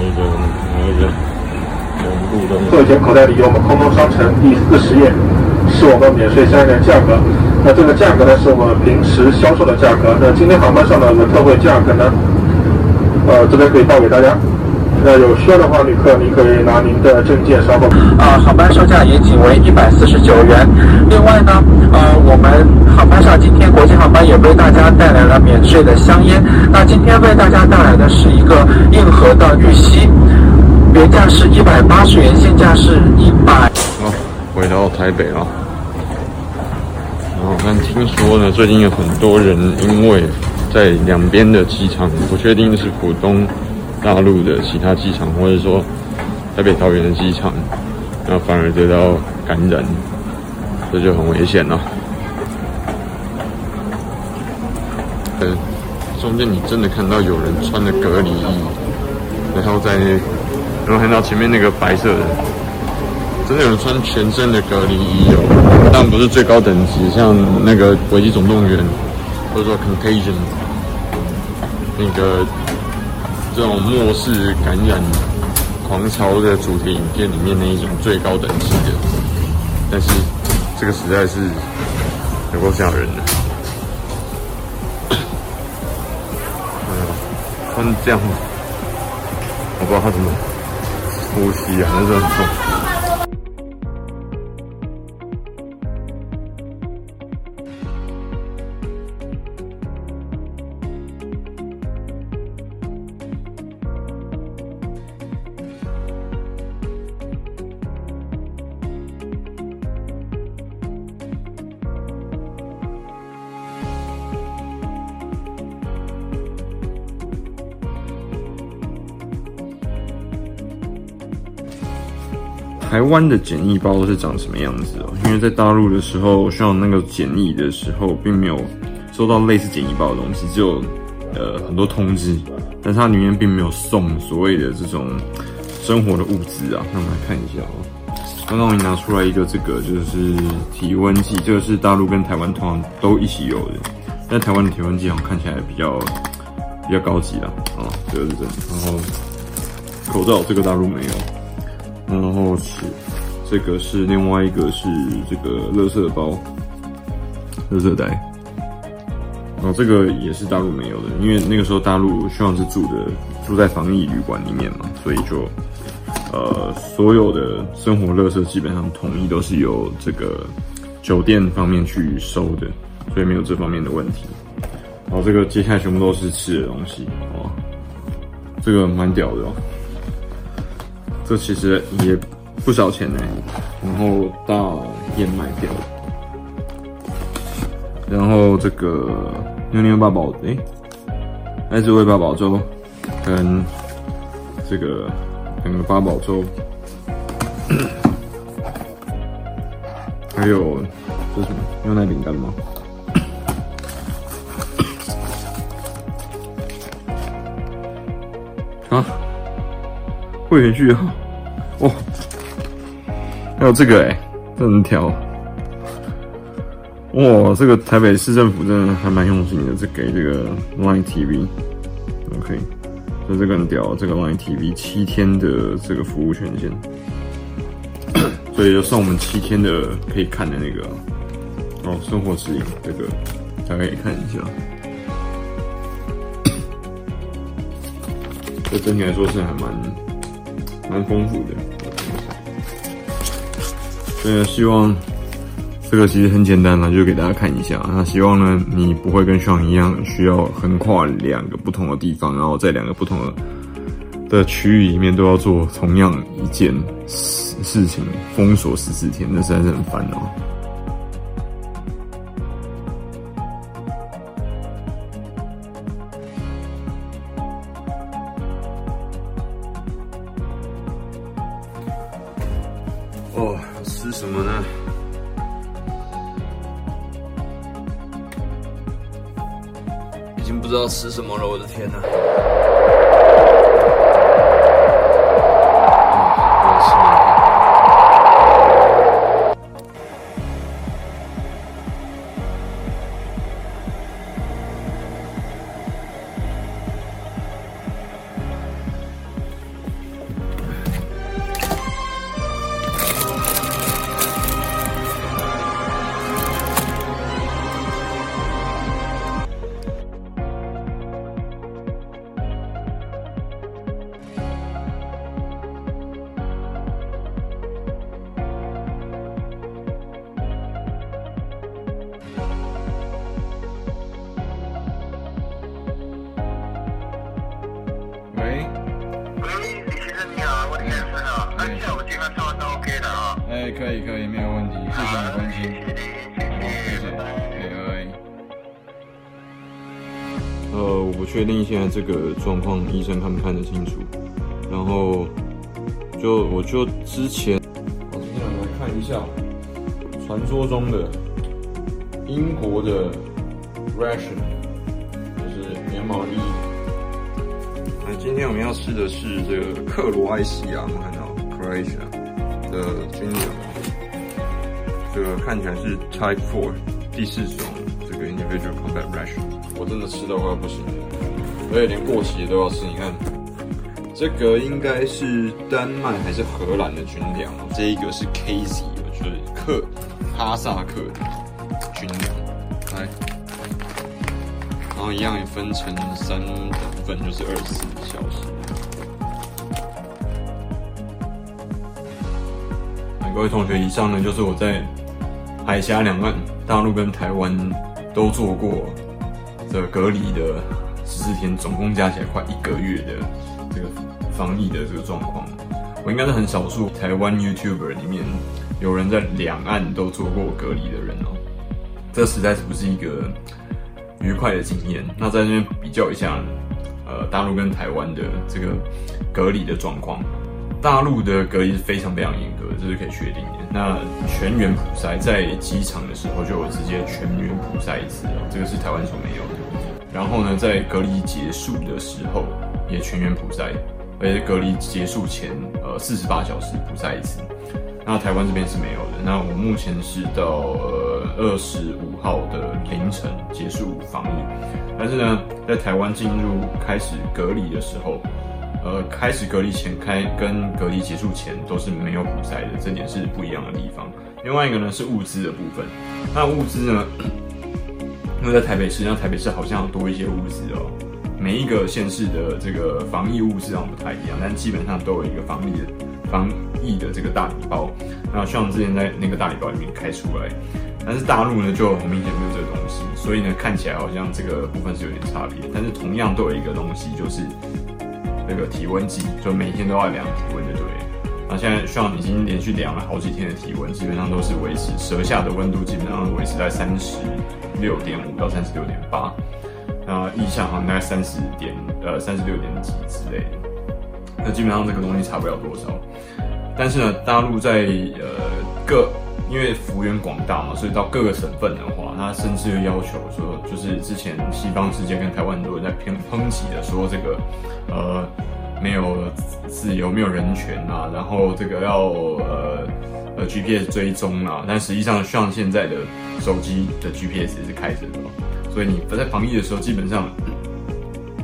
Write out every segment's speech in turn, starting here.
那个那个。做一件口袋里有我们空中商城第四十页，是我们免税商人的价格。那这个价格呢，是我们平时销售的价格。那今天航班上的特惠价格呢，呃，这边可以报给大家。那有需要的话，旅客您可以拿您的证件稍后。啊，航班售价也仅为一百四十九元。另外呢，呃，我们航班上今天国际航班也为大家带来了免税的香烟。那今天为大家带来的是一个硬核的玉溪。原价是一百八十元，现价是一百。好，回到台北了。然后看，听说呢，最近有很多人因为在两边的机场，不确定是浦东、大陆的其他机场，或者说台北、桃园的机场，那反而得到感染，这就很危险了。嗯，中间你真的看到有人穿着隔离衣，然后在。然后看到前面那个白色的，真的有人穿全身的隔离衣哦，但不是最高等级，像那个《危机总动员》或者说《Contagion》那个这种末世感染狂潮的主题影片里面那一种最高等级的，但是这个实在是有够吓人的，嗯，穿这样，我不知道他怎么。呼吸啊，那是很痛。台湾的简易包是长什么样子哦？因为在大陆的时候，需要那个检疫的时候，并没有收到类似简易包的东西，只有呃很多通知，但是它里面并没有送所谓的这种生活的物资啊。那我们来看一下哦。刚刚我拿出来一个这个就是体温计，这个是大陆跟台湾通常都一起有的，但台湾的体温计好像看起来比较比较高级啦。啊，这个是真的。然后口罩这个大陆没有。然后是这个是另外一个是这个垃圾包，垃圾袋。然后这个也是大陆没有的，因为那个时候大陆希望是住的住在防疫旅馆里面嘛，所以就呃所有的生活垃圾基本上统一都是由这个酒店方面去收的，所以没有这方面的问题。然后这个接下来全部都是吃的东西，哦，这个蛮屌的哦。这其实也不少钱呢，然后到燕麦表，然后这个妞妞八宝哎，爱之味八宝粥，跟这个两个八宝粥，还有这什么牛奶饼干吗？啊，会员序号。还有这个哎、这能调。哇，这个台北市政府真的还蛮用心的，这给这个 Line TV，OK，所以这个很屌，这个 Line TV 七天的这个服务权限，所以就送我们七天的可以看的那个哦，生活指引，这个大家可以看一下。这整体来说是还蛮。蛮丰富的，所以希望这个其实很简单了，就给大家看一下。那希望呢，你不会跟上一样，需要横跨两个不同的地方，然后在两个不同的的区域里面都要做同样一件事事情，封锁十四天，那实在是很烦恼。吃什么呢？已经不知道吃什么了。我的天哪！哎，可以可以，没有问题，谢谢你关心，好，谢谢，拜拜。呃，我不确定现在这个状况，医生看不看得清楚。然后，就我就之前，我今天我们来看一下，传说中的英国的 ration，就是棉毛衣。那今天我们要吃的是这个克罗埃西亚，我们看到 Croatia。的军粮，这个看起来是 Type Four 第四种这个 Individual Combat Ration，我真的吃到快不行了，而且连过期的都要吃。你看，这个应该是丹麦还是荷兰的军粮？这一个是 KZ，就是克哈萨克的军粮。来，然后一样也分成三等份，就是二十四小时。各位同学，以上呢就是我在海峡两岸，大陆跟台湾都做过这隔离的十四天，总共加起来快一个月的这个防疫的这个状况。我应该是很少数台湾 YouTuber 里面有人在两岸都做过隔离的人哦。这实在是不是一个愉快的经验。那在这边比较一下，呃，大陆跟台湾的这个隔离的状况。大陆的隔离是非常非常严格，这是可以确定的。那全员普筛在机场的时候就有直接全员普筛一次哦，这个是台湾所没有的。然后呢，在隔离结束的时候也全员普筛，而且隔离结束前呃四十八小时普筛一次。那台湾这边是没有的。那我目前是到呃二十五号的凌晨结束防疫，但是呢，在台湾进入开始隔离的时候。呃，开始隔离前开跟隔离结束前都是没有普筛的，这点是不一样的地方。另外一个呢是物资的部分，那物资呢，因为在台北市，那台北市好像要多一些物资哦。每一个县市的这个防疫物资好像不太一样，但基本上都有一个防疫的防疫的这个大礼包。那像之前在那个大礼包里面开出来，但是大陆呢就很明显没有这个东西，所以呢看起来好像这个部分是有点差别。但是同样都有一个东西就是。这个体温计就每天都要量体温，就对。那现在像已经连续量了好几天的体温，基本上都是维持舌下的温度，基本上维持在三十六点五到三十六点八。那腋下好像大概三十点呃三十六点几之类的。那基本上这个东西差不了多少。但是呢，大陆在呃各因为幅员广大嘛，所以到各个省份的话，他甚至又要求说，就是之前西方世界跟台湾很多人在抨抨击的说这个。呃，没有自由，没有人权啊，然后这个要呃呃 GPS 追踪啊，但实际上像现在的手机的 GPS 是开着的，所以你在防疫的时候，基本上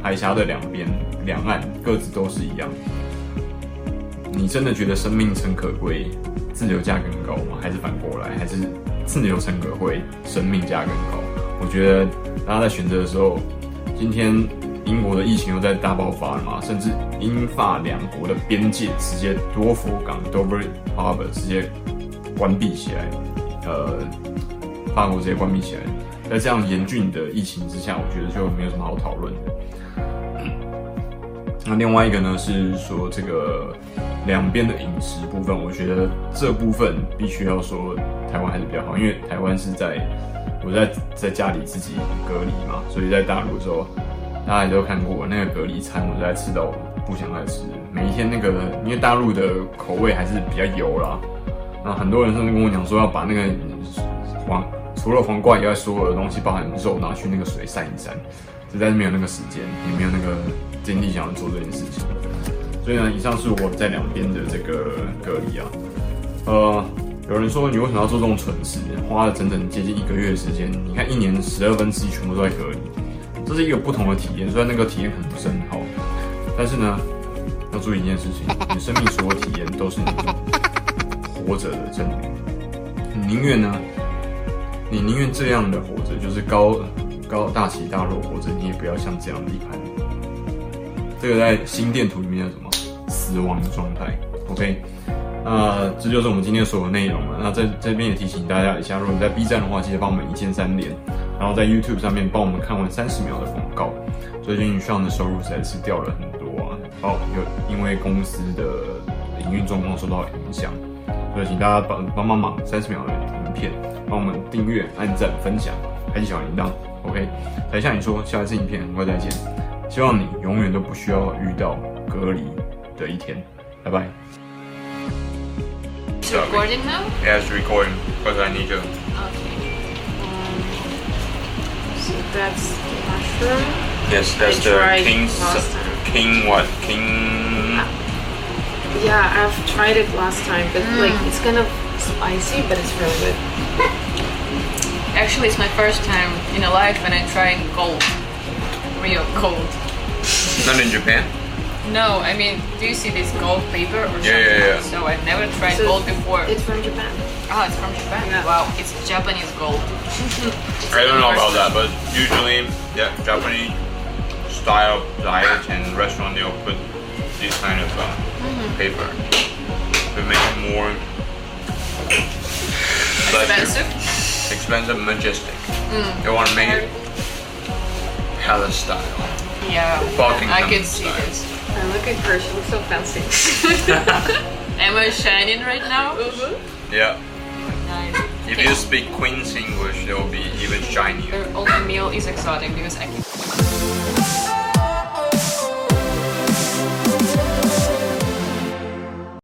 海峡的两边两岸各自都是一样。你真的觉得生命诚可贵，自由价更高吗？还是反过来，还是自由诚可贵，生命价更高？我觉得大家在选择的时候，今天。英国的疫情又在大爆发了嘛，甚至英法两国的边界直接多佛港 Dover Harbor 直接关闭起来，呃，法国直接关闭起来。在这样严峻的疫情之下，我觉得就没有什么好讨论的。那另外一个呢，是说这个两边的饮食部分，我觉得这部分必须要说台湾还是比较好，因为台湾是在我在在家里自己隔离嘛，所以在大陆的时候。大家也都看过那个隔离餐，我实在吃到不想再吃。每一天那个，因为大陆的口味还是比较油啦。那很多人甚至跟我讲说，要把那个黄除了黄瓜以外，所有的东西包含肉拿去那个水散一散。实在是没有那个时间，也没有那个精力想要做这件事情。所以呢，以上是我在两边的这个隔离啊。呃，有人说你为什么要做这种蠢事？花了整整接近一个月的时间，你看一年十二分之一全部都在隔离。这是一个不同的体验，虽然那个体验可能不是很好，但是呢，要注意一件事情：你生命所有体验都是你活着的证明。你宁愿呢，你宁愿这样的活着，就是高高大起大落活着，你也不要像这样离开。这个在心电图里面叫什么？死亡的状态。OK，那这就是我们今天所有内容了。那在这边也提醒大家一下，如果你在 B 站的话，记得帮我们一键三连。然后在 YouTube 上面帮我们看完三十秒的广告，最近上的收入实在是掉了很多啊！哦，有因为公司的营运状况受到影响，所以请大家帮帮帮忙，三十秒的影片，帮我们订阅、按赞、分享，开启小铃铛。OK，台下你说，下一次影片很快再见。希望你永远都不需要遇到隔离的一天。拜拜。Recording now? Yes, recording. Because I need to. Okay. Um, so that's mushroom. Yes, that's I the tried king's last time. king what king. Yeah, I've tried it last time, but like it's kind of spicy, but it's really good. Actually, it's my first time in a life when I tried gold, real gold. Not in Japan. No, I mean, do you see this gold paper or something? Yeah, yeah, yeah. So I've never tried So gold before. It's from Japan. oh, it's from Japan. Yeah. Wow, it's Japanese gold. I don't know about that, but usually, yeah, Japanese style diet and restaurant they'll put this kind of uh, paper to make it more Expensive. expensive, majestic. They want to make it palace style. Yeah, Buckingham I can see style. this. And look at her, she looks so fancy. Am I shining right now? Mm-hmm. Yeah. Nice. If Okay. you speak Queen's English, they will be even shinier. The only meal is exotic because I can.